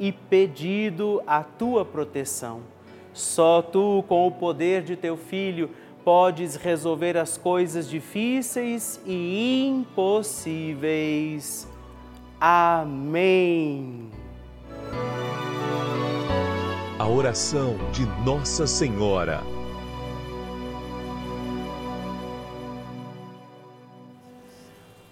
e pedido a tua proteção. Só tu, com o poder de teu filho, podes resolver as coisas difíceis e impossíveis. Amém. A oração de Nossa Senhora.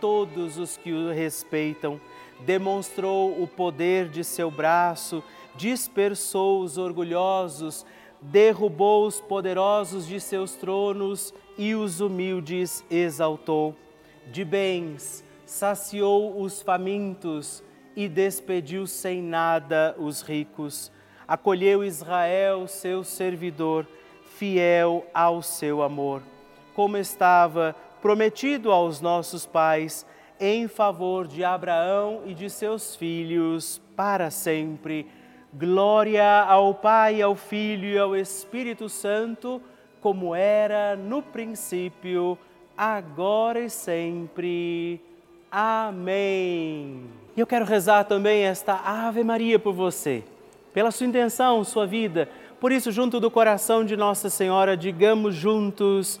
todos os que o respeitam. Demonstrou o poder de seu braço dispersou os orgulhosos, derrubou os poderosos de seus tronos e os humildes exaltou. De bens saciou os famintos e despediu sem nada os ricos. Acolheu Israel, seu servidor, fiel ao seu amor, como estava prometido aos nossos pais, em favor de Abraão e de seus filhos para sempre. Glória ao Pai, ao Filho e ao Espírito Santo, como era no princípio, agora e sempre. Amém. Eu quero rezar também esta Ave Maria por você, pela sua intenção, sua vida. Por isso, junto do coração de Nossa Senhora, digamos juntos: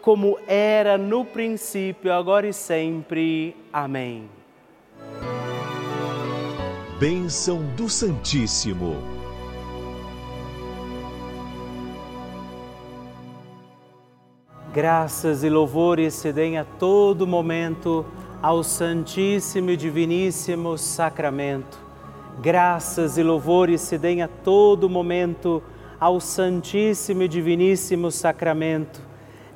como era no princípio, agora e sempre. Amém. Bênção do Santíssimo. Graças e louvores se deem a todo momento ao Santíssimo e Diviníssimo Sacramento. Graças e louvores se deem a todo momento ao Santíssimo e Diviníssimo Sacramento.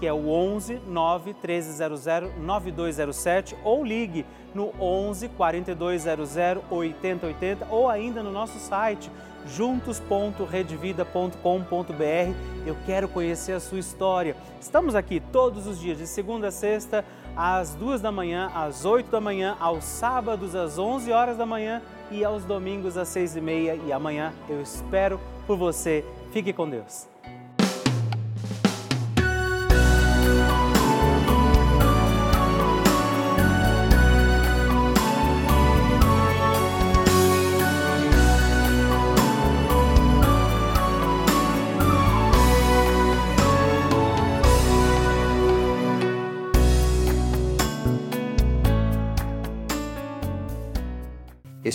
que é o 11 9 1300 9207 ou ligue no 11 4200 8080 ou ainda no nosso site juntos.redvida.com.br. Eu quero conhecer a sua história. Estamos aqui todos os dias, de segunda a sexta, às duas da manhã, às oito da manhã, aos sábados às onze horas da manhã e aos domingos às seis e meia. E amanhã eu espero por você. Fique com Deus.